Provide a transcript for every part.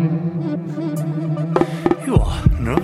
Ja, ne?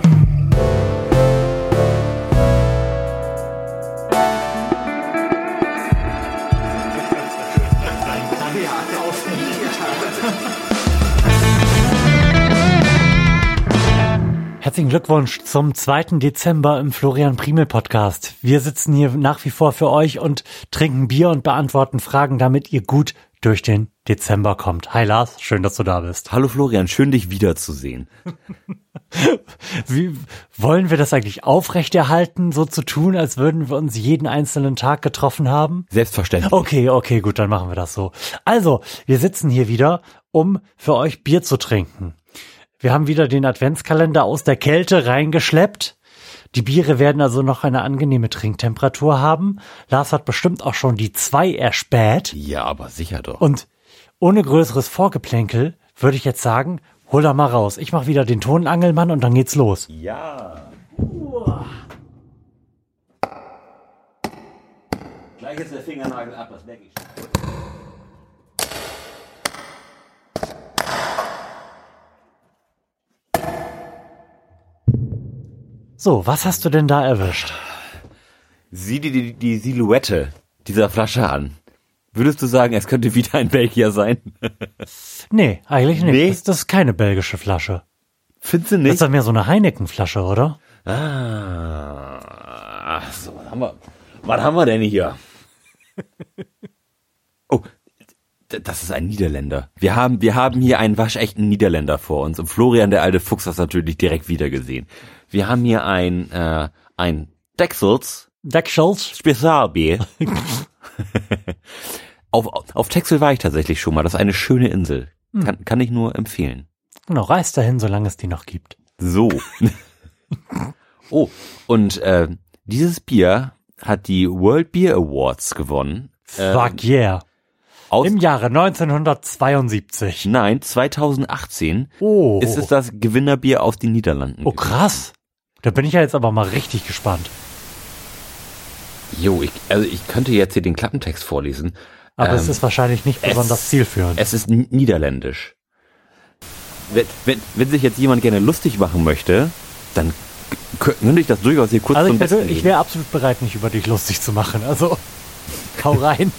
Herzlichen Glückwunsch zum 2. Dezember im Florian Primel Podcast. Wir sitzen hier nach wie vor für euch und trinken Bier und beantworten Fragen, damit ihr gut durch den Dezember kommt. Hi Lars, schön, dass du da bist. Hallo Florian, schön dich wiederzusehen. Wie wollen wir das eigentlich aufrechterhalten, so zu tun, als würden wir uns jeden einzelnen Tag getroffen haben? Selbstverständlich. Okay, okay, gut, dann machen wir das so. Also, wir sitzen hier wieder, um für euch Bier zu trinken. Wir haben wieder den Adventskalender aus der Kälte reingeschleppt. Die Biere werden also noch eine angenehme Trinktemperatur haben. Lars hat bestimmt auch schon die zwei erspäht. Ja, aber sicher doch. Und ohne größeres Vorgeplänkel würde ich jetzt sagen, hol da mal raus. Ich mach wieder den Tonangelmann und dann geht's los. ja. Gleich ist der Fingernagel ab, das merke ich schon. So, was hast du denn da erwischt? Sieh dir die, die Silhouette dieser Flasche an. Würdest du sagen, es könnte wieder ein Belgier sein? Nee, eigentlich nicht. Nee? Das, das ist keine belgische Flasche. Findest du Das nicht? ist doch mehr so eine Heineken-Flasche, oder? Ah, ach so, was haben wir, was haben wir denn hier? Oh, das ist ein Niederländer. Wir haben, wir haben hier einen waschechten Niederländer vor uns. Und Florian, der alte Fuchs, hat das natürlich direkt wieder gesehen. Wir haben hier ein, äh, ein Texels Deckschulz. Spezialbier. auf, auf Texel war ich tatsächlich schon mal. Das ist eine schöne Insel. Kann, kann ich nur empfehlen. Genau, reist dahin, solange es die noch gibt. So. oh, und äh, dieses Bier hat die World Beer Awards gewonnen. Fuck yeah. Aus, Im Jahre 1972. nein, 2018 Oh. ist es das Gewinnerbier aus den Niederlanden. Oh, krass. Da bin ich ja jetzt aber mal richtig gespannt. Jo, ich, also ich könnte jetzt hier den Klappentext vorlesen. Aber es Ähm, ist wahrscheinlich nicht besonders zielführend. Es ist niederländisch. Wenn, wenn, wenn sich jetzt jemand gerne lustig machen möchte, dann könnte ich das durchaus hier kurz Also zum ich, Besten ich wäre absolut bereit, mich über dich lustig zu machen. Also, hau rein.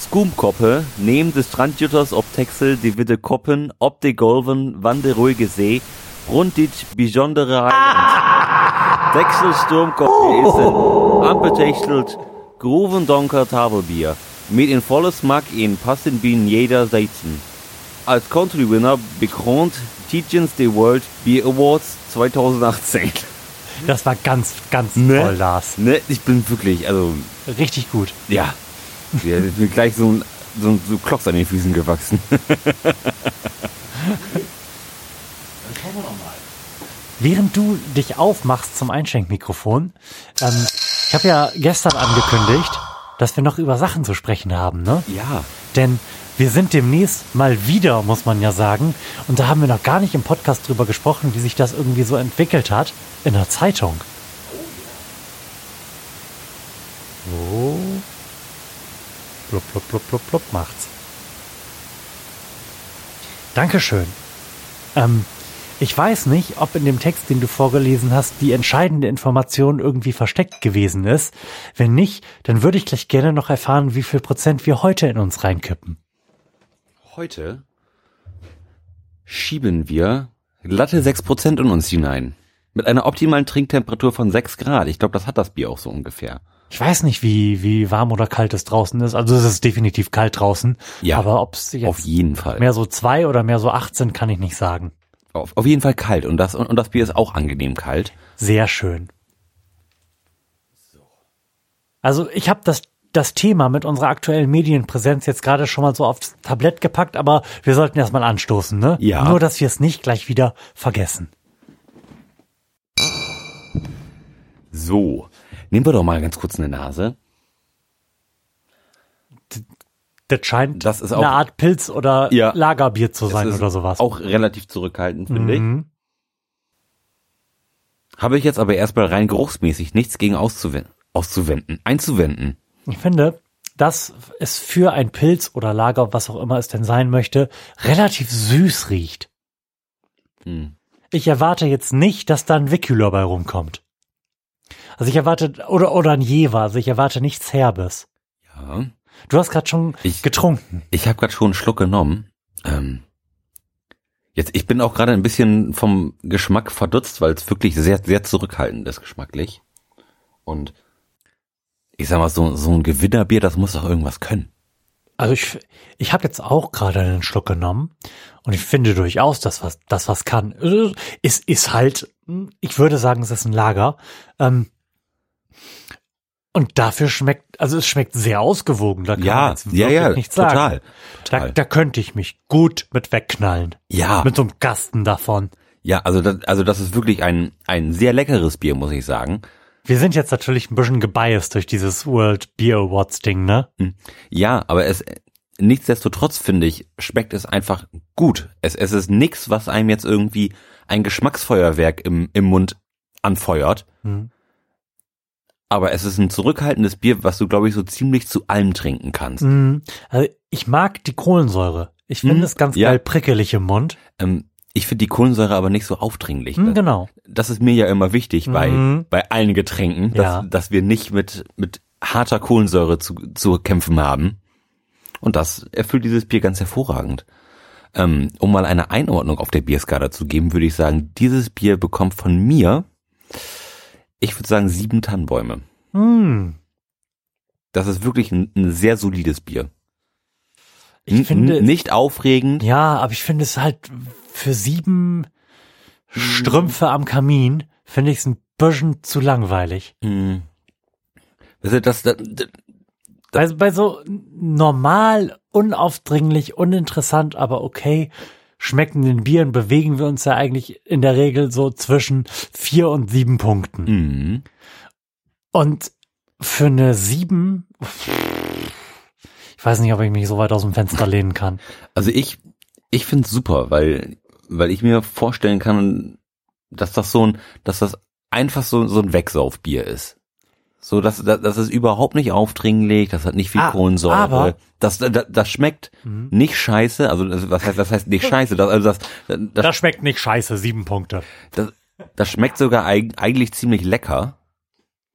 Skoomkoppe, neben des Strandjutters op Texel, die witte Koppen, op de Golven, van de ruhige See, rund dit bijzondere Eiland. Texel Sturmkoppe is een ampetechselt Gruvendonker Tafelbier. Mit in volle Smack in passen bin jeder Seizen. Als Country Winner bekront Tietjens the World Beer Awards 2018. Das war ganz, ganz Ne? toll, Lars. Ne, ich bin wirklich, also, Richtig gut. ja. Mir ist mir gleich so ein, so, ein- so Klocks an den Füßen gewachsen. Während du dich aufmachst zum Einschenkmikrofon, ähm, ich habe ja gestern angekündigt, dass wir noch über Sachen zu sprechen haben, ne? Ja. Denn wir sind demnächst mal wieder, muss man ja sagen, und da haben wir noch gar nicht im Podcast drüber gesprochen, wie sich das irgendwie so entwickelt hat, in der Zeitung. So. Blub, blub, blub, blub, blub macht's. Dankeschön. Ähm, ich weiß nicht, ob in dem Text, den du vorgelesen hast, die entscheidende Information irgendwie versteckt gewesen ist. Wenn nicht, dann würde ich gleich gerne noch erfahren, wie viel Prozent wir heute in uns reinkippen. Heute schieben wir glatte 6% in uns hinein. Mit einer optimalen Trinktemperatur von 6 Grad. Ich glaube, das hat das Bier auch so ungefähr. Ich weiß nicht, wie, wie warm oder kalt es draußen ist. Also es ist definitiv kalt draußen. Ja, Aber ob es Auf jetzt jeden Fall. mehr so zwei oder mehr so acht sind, kann ich nicht sagen. Auf, auf jeden Fall kalt. Und das, und, und das Bier ist auch angenehm kalt. Sehr schön. Also ich habe das, das Thema mit unserer aktuellen Medienpräsenz jetzt gerade schon mal so aufs Tablett gepackt, aber wir sollten erstmal anstoßen, ne? Ja. Nur, dass wir es nicht gleich wieder vergessen. So. Nehmen wir doch mal ganz kurz eine Nase. Das scheint Das ist auch- eine Art Pilz oder Ja. Lagerbier zu sein oder sowas. Auch relativ zurückhaltend, finde ich. Mhm. Habe ich jetzt aber erstmal rein geruchsmäßig nichts gegen auszuwenden, auszuwenden, einzuwenden. Ich finde, dass es für ein Pilz oder Lager, was auch immer es denn sein möchte, relativ süß riecht. Hm. Ich erwarte jetzt nicht, dass da ein Wickhüler bei rumkommt. Also ich erwarte, oder, oder ein Jever, also ich erwarte nichts Herbes. Ja. Du hast gerade schon Ich- getrunken. Ich habe gerade schon einen Schluck genommen. Ähm, jetzt, ich bin auch gerade ein bisschen vom Geschmack verdutzt, weil es wirklich sehr, sehr zurückhaltend ist geschmacklich. Und ich sag mal, so, so ein Gewinnerbier, das muss doch irgendwas können. Also ich, ich habe jetzt auch gerade einen Schluck genommen und ich finde durchaus, dass was, das was kann. Es ist halt, ich würde sagen, es ist ein Lager. Ähm, und dafür schmeckt, also es schmeckt sehr ausgewogen. Da kann man Ja, jetzt ja, ja, nichts total. sagen. Da, total. da könnte ich mich gut mit wegknallen. Ja, Mit so einem Kasten davon. ja, also das, also das ist wirklich ein, ein sehr leckeres Bier, muss ich sagen. Wir sind jetzt natürlich ein bisschen gebiased durch dieses World Beer Awards Ding, ne? Ja, aber es, nichtsdestotrotz finde ich, schmeckt es einfach gut. Es, es ist nix, was einem jetzt irgendwie ein Geschmacksfeuerwerk im, im Mund anfeuert. Mhm. Aber es ist ein zurückhaltendes Bier, was du, glaube ich, so ziemlich zu allem trinken kannst. Mhm. Also ich mag die Kohlensäure. Ich finde Mhm. es ganz Ja. geil prickelig im Mund. Ähm, ich finde die Kohlensäure aber nicht so aufdringlich. Das, genau. das ist mir ja immer wichtig bei, Mhm. bei allen Getränken, dass, Ja. dass wir nicht mit, mit harter Kohlensäure zu, zu kämpfen haben. Und das erfüllt dieses Bier ganz hervorragend. Ähm, um mal eine Einordnung auf der Bierskala zu geben, würde ich sagen, dieses Bier bekommt von mir, ich würde sagen, sieben Tannenbäume. Mhm. Das ist wirklich ein, ein sehr solides Bier. Ich N- finde, nicht aufregend. ja, aber ich finde es halt für sieben Strümpfe am Kamin finde ich es ein bisschen zu langweilig. Hm. Also das, das, das, Bei, bei so normal, unaufdringlich, uninteressant, aber okay schmeckenden Bieren bewegen wir uns ja eigentlich in der Regel so zwischen vier und sieben Punkten. mh. Und für eine sieben, ich weiß nicht, ob ich mich so weit aus dem Fenster lehnen kann. Also ich, ich finde es super, weil, weil ich mir vorstellen kann, dass das so ein, dass das einfach so, so ein Wegsaufbier ist. So, dass, dass, das ist überhaupt nicht aufdringlich, das hat nicht viel Ah, Kohlensäure. aber- das, das, das schmeckt Mhm. nicht scheiße, also das, was heißt, das heißt nicht scheiße, das, also das, das, Das schmeckt nicht scheiße, sieben Punkte. das, das schmeckt sogar eig eigentlich ziemlich lecker.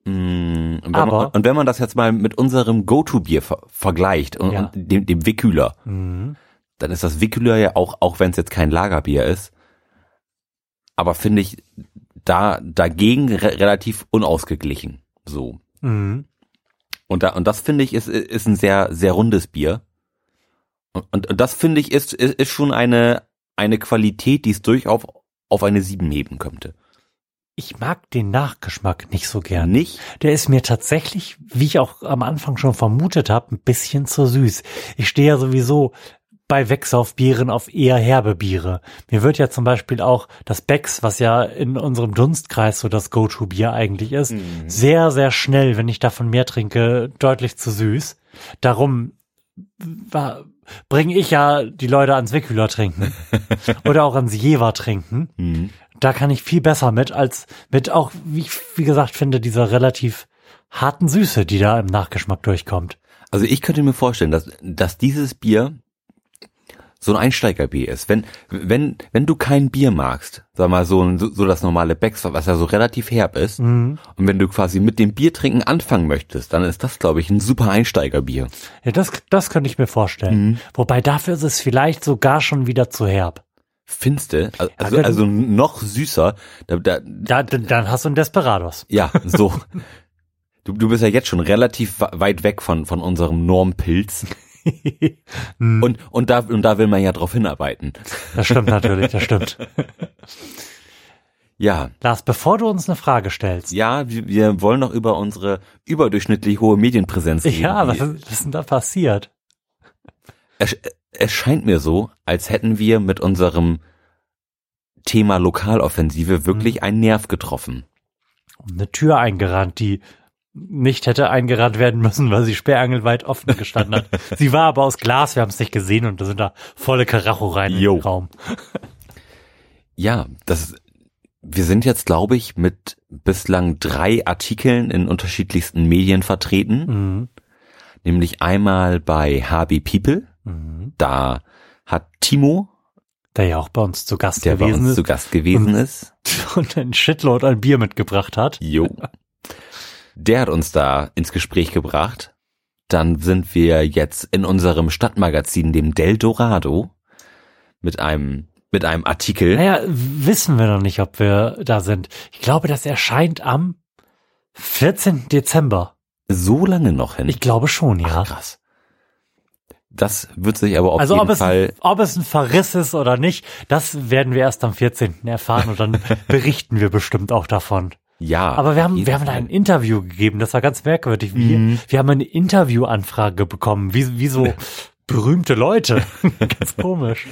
Mm, Und wenn, Aber- man, und wenn man das jetzt mal mit unserem Go-To-Bier ver vergleicht und, Ja. und dem, dem Wickhüler, Mhm. dann ist das Wickhüler ja auch, auch wenn es jetzt kein Lagerbier ist, aber finde ich da dagegen re relativ unausgeglichen. So. Mhm. Und da, und das finde ich ist, ist ein sehr, sehr rundes Bier. Und, und, und das finde ich ist, ist, ist schon eine, eine Qualität, die es durchaus auf eine 7 heben könnte. Ich mag den Nachgeschmack nicht so gern. Nicht? Der ist mir tatsächlich, wie ich auch am Anfang schon vermutet habe, ein bisschen zu süß. Ich stehe ja sowieso bei Wegsaufbieren auf eher herbe Biere. Mir wird ja zum Beispiel auch das Becks, was ja in unserem Dunstkreis so das Go-To-Bier eigentlich ist, sehr, sehr schnell, wenn ich davon mehr trinke, deutlich zu süß. Darum bringe ich ja die Leute ans Wickhüler trinken oder auch ans Jever trinken Mhm. da kann ich viel besser mit als mit auch, wie ich, wie gesagt, finde, dieser relativ harten Süße, die da im Nachgeschmack durchkommt. Also ich könnte mir vorstellen, dass, dass dieses Bier so ein Einsteigerbier ist. Wenn, wenn, wenn du kein Bier magst, sag mal so, ein- so, so das normale Becks, was ja so relativ herb ist, Mhm. und wenn du quasi mit dem Biertrinken anfangen möchtest, dann ist das, glaube ich, ein super Einsteigerbier. Ja, das, das könnte ich mir vorstellen. Mhm. Wobei dafür ist es vielleicht sogar schon wieder zu herb. Finste, also, wenn- also noch süßer. Da, da, Da, dann hast du einen Desperados. ja, so. Du, du bist ja jetzt schon relativ weit weg von, von unserem Normpilz. Mhm. Und, und, da, und da will man ja drauf hinarbeiten. Das stimmt natürlich, das stimmt. Ja, Lars, bevor du uns eine Frage stellst. ja, wir, wir wollen noch über unsere überdurchschnittlich hohe Medienpräsenz reden. Ja, was ist, was ist denn da passiert? es, es scheint mir so, als hätten wir mit unserem Thema Lokaloffensive wirklich Mhm. einen Nerv getroffen. Eine Tür eingerannt, die nicht hätte eingerannt werden müssen, weil sie sperrangelweit offen gestanden hat. sie war aber aus Glas, wir haben es nicht gesehen und da sind da volle Karacho rein Jo. in den Raum. Ja, das, wir sind jetzt, glaube ich, mit bislang drei Artikeln in unterschiedlichsten Medien vertreten, Mhm. nämlich einmal bei HB People, Mhm. da hat Timo der ja auch bei uns zu Gast der bei gewesen uns ist zu Gast gewesen ist. und ein Shitload an Bier mitgebracht hat. Jo. Der hat uns da ins Gespräch gebracht. Dann sind wir jetzt in unserem Stadtmagazin, dem Del Dorado, mit einem, mit einem Artikel. Naja, wissen wir noch nicht, ob wir da sind. Ich glaube, das erscheint am 14. Dezember. So lange noch hin. Ich glaube schon, ja. Ach, krass. Das wird sich aber auf also jeden ob es, Fall. ob es ein Verriss ist oder nicht, das werden wir erst am 14. erfahren und dann berichten wir bestimmt auch davon. Ja. Aber wir haben, wir haben ein Interview gegeben, das war ganz merkwürdig. Wir, Mhm. wir haben eine Interviewanfrage bekommen, wie, wie so berühmte Leute. ganz komisch.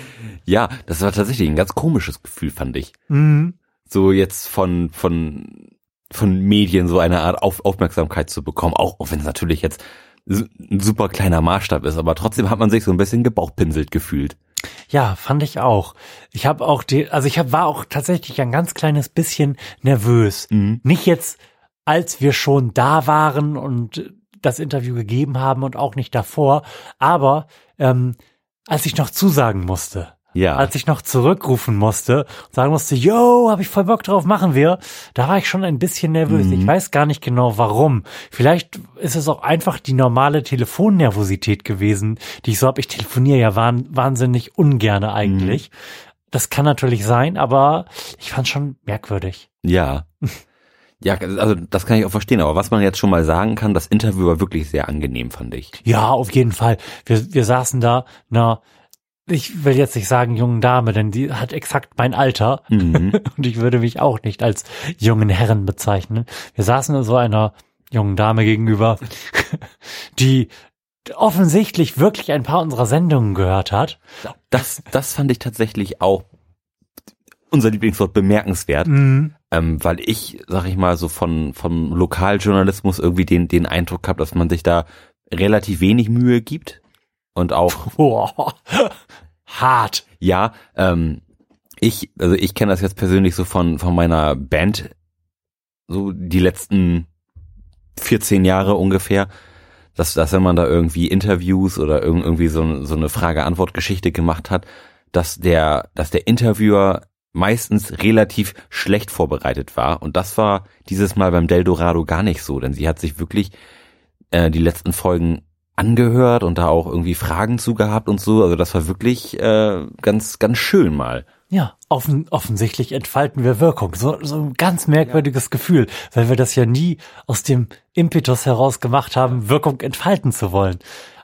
Ja, das war tatsächlich ein ganz komisches Gefühl, fand ich. Mhm. So jetzt von, von, von Medien so eine Art Auf Aufmerksamkeit zu bekommen, auch, auch wenn es natürlich jetzt ein super kleiner Maßstab ist, aber trotzdem hat man sich so ein bisschen gebauchpinselt gefühlt. Ja, fand ich auch. Ich habe auch die, also ich hab, war auch tatsächlich ein ganz kleines bisschen nervös. Nicht jetzt, als wir schon da waren und das Interview gegeben haben und auch nicht davor, aber ähm, als ich noch zusagen musste. Ja. Als ich noch zurückrufen musste und sagen musste, yo, hab ich voll Bock drauf, machen wir, da war ich schon ein bisschen nervös. Mhm. Ich weiß gar nicht genau warum. Vielleicht ist es auch einfach die normale Telefonnervosität gewesen, die ich so habe. Ich telefoniere ja wahn, wahnsinnig ungerne eigentlich. Mhm. Das kann natürlich sein, aber ich fand schon merkwürdig. Ja. Ja, also das kann ich auch verstehen, aber was man jetzt schon mal sagen kann, das Interview war wirklich sehr angenehm, fand ich. Ja, auf jeden Fall. Wir, wir saßen da, na, ich will jetzt nicht sagen jungen Dame, denn die hat exakt mein Alter. Mhm. Und ich würde mich auch nicht als jungen Herren bezeichnen. Wir saßen so einer jungen Dame gegenüber, die offensichtlich wirklich ein paar unserer Sendungen gehört hat. Das, das fand ich tatsächlich auch unser Lieblingswort bemerkenswert, Mhm. ähm, weil ich, sag ich mal, so von, vom Lokaljournalismus irgendwie den, den Eindruck habe, dass man sich da relativ wenig Mühe gibt und auch Boah. Hart. Ja, ähm, ich, also ich kenne das jetzt persönlich so von, von meiner Band, so die letzten 14 Jahre ungefähr, dass, dass wenn man da irgendwie Interviews oder irg- irgendwie so, so eine Frage-Antwort-Geschichte gemacht hat, dass der, dass der Interviewer meistens relativ schlecht vorbereitet war. Und das war dieses Mal beim Del Dorado gar nicht so, denn sie hat sich wirklich äh, die letzten Folgen angehört und da auch irgendwie Fragen zu gehabt und so. Also das war wirklich äh, ganz, ganz schön mal. Ja, offen, offensichtlich entfalten wir Wirkung. So, so ein ganz merkwürdiges Gefühl, weil wir das ja nie aus dem Impetus heraus gemacht haben, Wirkung entfalten zu wollen.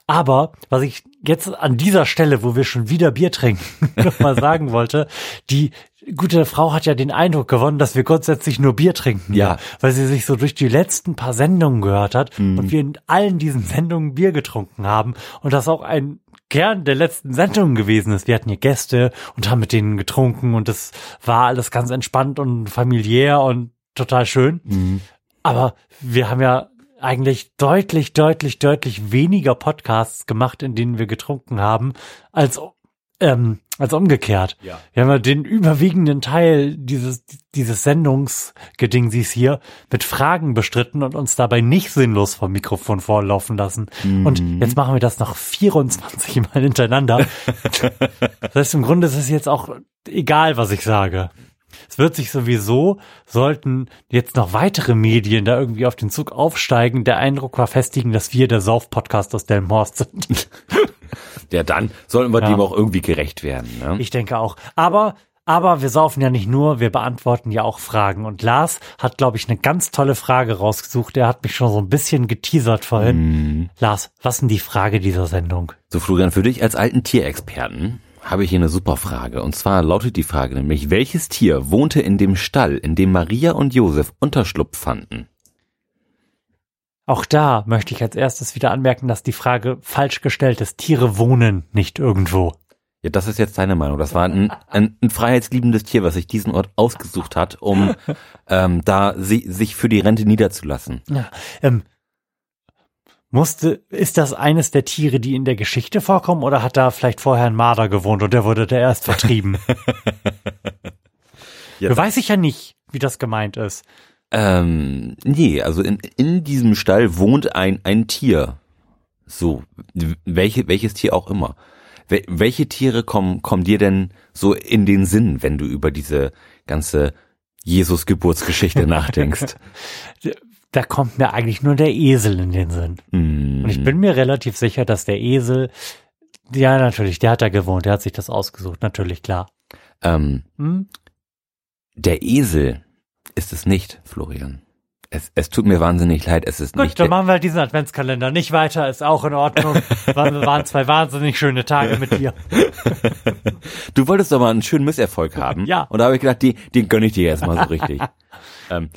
Aber was ich jetzt an dieser Stelle, wo wir schon wieder Bier trinken, nochmal sagen wollte, die gute Frau hat ja den Eindruck gewonnen, dass wir grundsätzlich nur Bier trinken. Ja. Weil sie sich so durch die letzten paar Sendungen gehört hat und wir in allen diesen Sendungen Bier getrunken haben und das auch ein Kern der letzten Sendungen gewesen ist. Wir hatten hier Gäste und haben mit denen getrunken und das war alles ganz entspannt und familiär und total schön. Aber wir haben ja eigentlich deutlich, deutlich, deutlich weniger Podcasts gemacht, in denen wir getrunken haben, als, ähm, als umgekehrt. Ja. Wir haben ja den überwiegenden Teil dieses, dieses Sendungsgedingsies hier mit Fragen bestritten und uns dabei nicht sinnlos vom Mikrofon vorlaufen lassen. Und jetzt machen wir das noch 24 Mal hintereinander. das heißt, im Grunde ist es jetzt auch egal, was ich sage. Es wird sich sowieso, sollten jetzt noch weitere Medien da irgendwie auf den Zug aufsteigen, der Eindruck verfestigen, dass wir der Sauf-Podcast aus Delmhorst sind. Ja, dann sollten wir Ja. dem auch irgendwie gerecht werden. Ne? Ich denke auch. Aber, aber wir saufen ja nicht nur, wir beantworten ja auch Fragen. Und Lars hat, glaube ich, eine ganz tolle Frage rausgesucht. Er hat mich schon so ein bisschen geteasert vorhin. Lars, was ist denn die Frage dieser Sendung? So, Florian, für dich als alten Tierexperten habe ich hier eine super Frage. Und zwar lautet die Frage nämlich, welches Tier wohnte in dem Stall, in dem Maria und Josef Unterschlupf fanden? Auch da möchte ich als erstes wieder anmerken, dass die Frage falsch gestellt ist. Tiere wohnen nicht irgendwo. Ja, das ist jetzt deine Meinung. Das war ein, ein, ein freiheitsliebendes Tier, was sich diesen Ort ausgesucht hat, um ähm, da si sich für die Rente niederzulassen. Ja, ähm, musste, ist das eines der Tiere, die in der Geschichte vorkommen, oder hat da vielleicht vorher ein Marder gewohnt und der wurde da erst vertrieben? Ja, Du weiß ich ja nicht, wie das gemeint ist. Ähm, nee, also in, in diesem Stall wohnt ein, ein Tier. So, welche, welches Tier auch immer. Wel welche Tiere kommen, kommen dir denn so in den Sinn, wenn du über diese ganze Jesus-Geburtsgeschichte nachdenkst? Da kommt mir eigentlich nur der Esel in den Sinn. Mm. Und ich bin mir relativ sicher, dass der Esel, ja natürlich, der hat da gewohnt, der hat sich das ausgesucht, natürlich klar. ähm, Hm? der Esel ist es nicht, Florian. Es, es tut mir wahnsinnig leid, es ist Gut, nicht dann der, machen wir halt diesen Adventskalender nicht weiter, ist auch in Ordnung. Waren, waren zwei wahnsinnig schöne Tage mit dir. Du wolltest doch mal einen schönen Misserfolg haben. Ja. Und da habe ich gedacht, die, den gönn ich dir jetzt mal so richtig. ähm,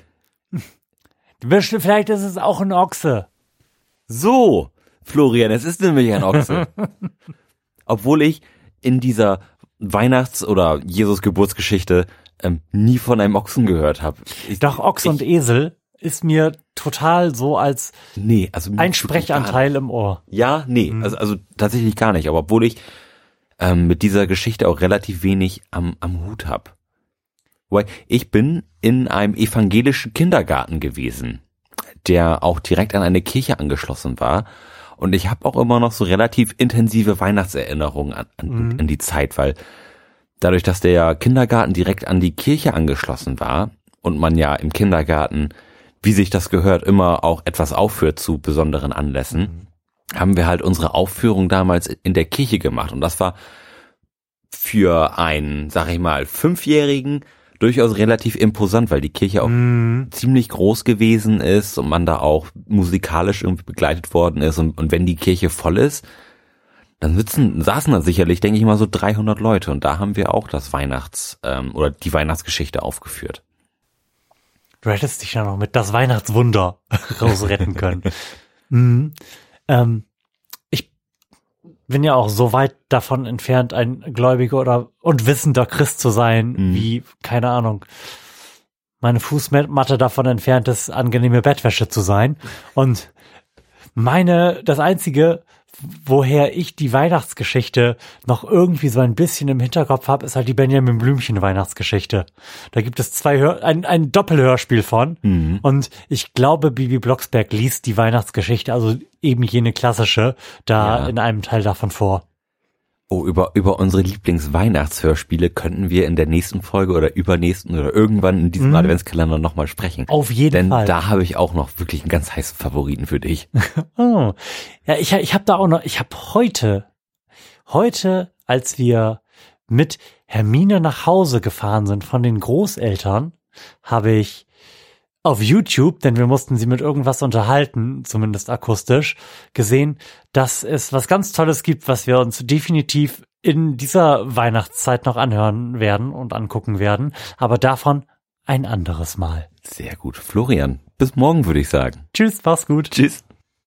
Vielleicht ist es auch ein Ochse. so, Florian, es ist nämlich ein Ochse. Obwohl ich in dieser Weihnachts- oder Jesus-Geburtsgeschichte ähm, nie von einem Ochsen gehört habe. Doch Ochse und Esel ist mir total so als Nee, also ein. Sprechanteil im Ohr. Ja, nee, also, also tatsächlich gar nicht. Aber obwohl ich ähm, mit dieser Geschichte auch relativ wenig am, am Hut hab. Ich bin in einem evangelischen Kindergarten gewesen, der auch direkt an eine Kirche angeschlossen war. Und ich habe auch immer noch so relativ intensive Weihnachtserinnerungen an, an, Mhm. an die Zeit, weil dadurch, dass der Kindergarten direkt an die Kirche angeschlossen war und man ja im Kindergarten, wie sich das gehört, immer auch etwas aufführt zu besonderen Anlässen, haben wir halt unsere Aufführung damals in der Kirche gemacht. Und das war für einen, sag ich mal, Fünfjährigen durchaus relativ imposant, weil die Kirche auch Mhm. ziemlich groß gewesen ist und man da auch musikalisch irgendwie begleitet worden ist. Und, und wenn die Kirche voll ist, dann sitzen, saßen da sicherlich, denke ich mal, so 300 Leute. Und da haben wir auch das Weihnachts- ähm, oder die Weihnachtsgeschichte aufgeführt. Du hättest dich ja noch mit das Weihnachtswunder rausretten können. mhm. ähm, bin ja auch so weit davon entfernt, ein gläubiger oder und wissender Christ zu sein, Mhm. wie, keine Ahnung, meine Fußmatte davon entfernt ist, angenehme Bettwäsche zu sein. Und meine, das einzige, woher ich die Weihnachtsgeschichte noch irgendwie so ein bisschen im Hinterkopf habe, ist halt die Benjamin Blümchen Weihnachtsgeschichte. Da gibt es zwei Hör ein, ein Doppelhörspiel von. Mhm. Und ich glaube, Bibi Blocksberg liest die Weihnachtsgeschichte, also eben jene klassische, da Ja. in einem Teil davon vor. Oh, über, über unsere Lieblingsweihnachtshörspiele könnten wir in der nächsten Folge oder übernächsten oder irgendwann in diesem Mhm. Adventskalender nochmal sprechen. Auf jeden Denn Fall. da habe ich auch noch wirklich einen ganz heißen Favoriten für dich. Oh. Ja, ich, ich habe da auch noch, ich habe heute, heute, als wir mit Hermine nach Hause gefahren sind von den Großeltern, habe ich auf YouTube, denn wir mussten sie mit irgendwas unterhalten, zumindest akustisch, gesehen, dass es was ganz Tolles gibt, was wir uns definitiv in dieser Weihnachtszeit noch anhören werden und angucken werden, aber davon ein anderes Mal. Sehr gut. Florian, bis morgen würde ich sagen. Tschüss, mach's gut. Tschüss.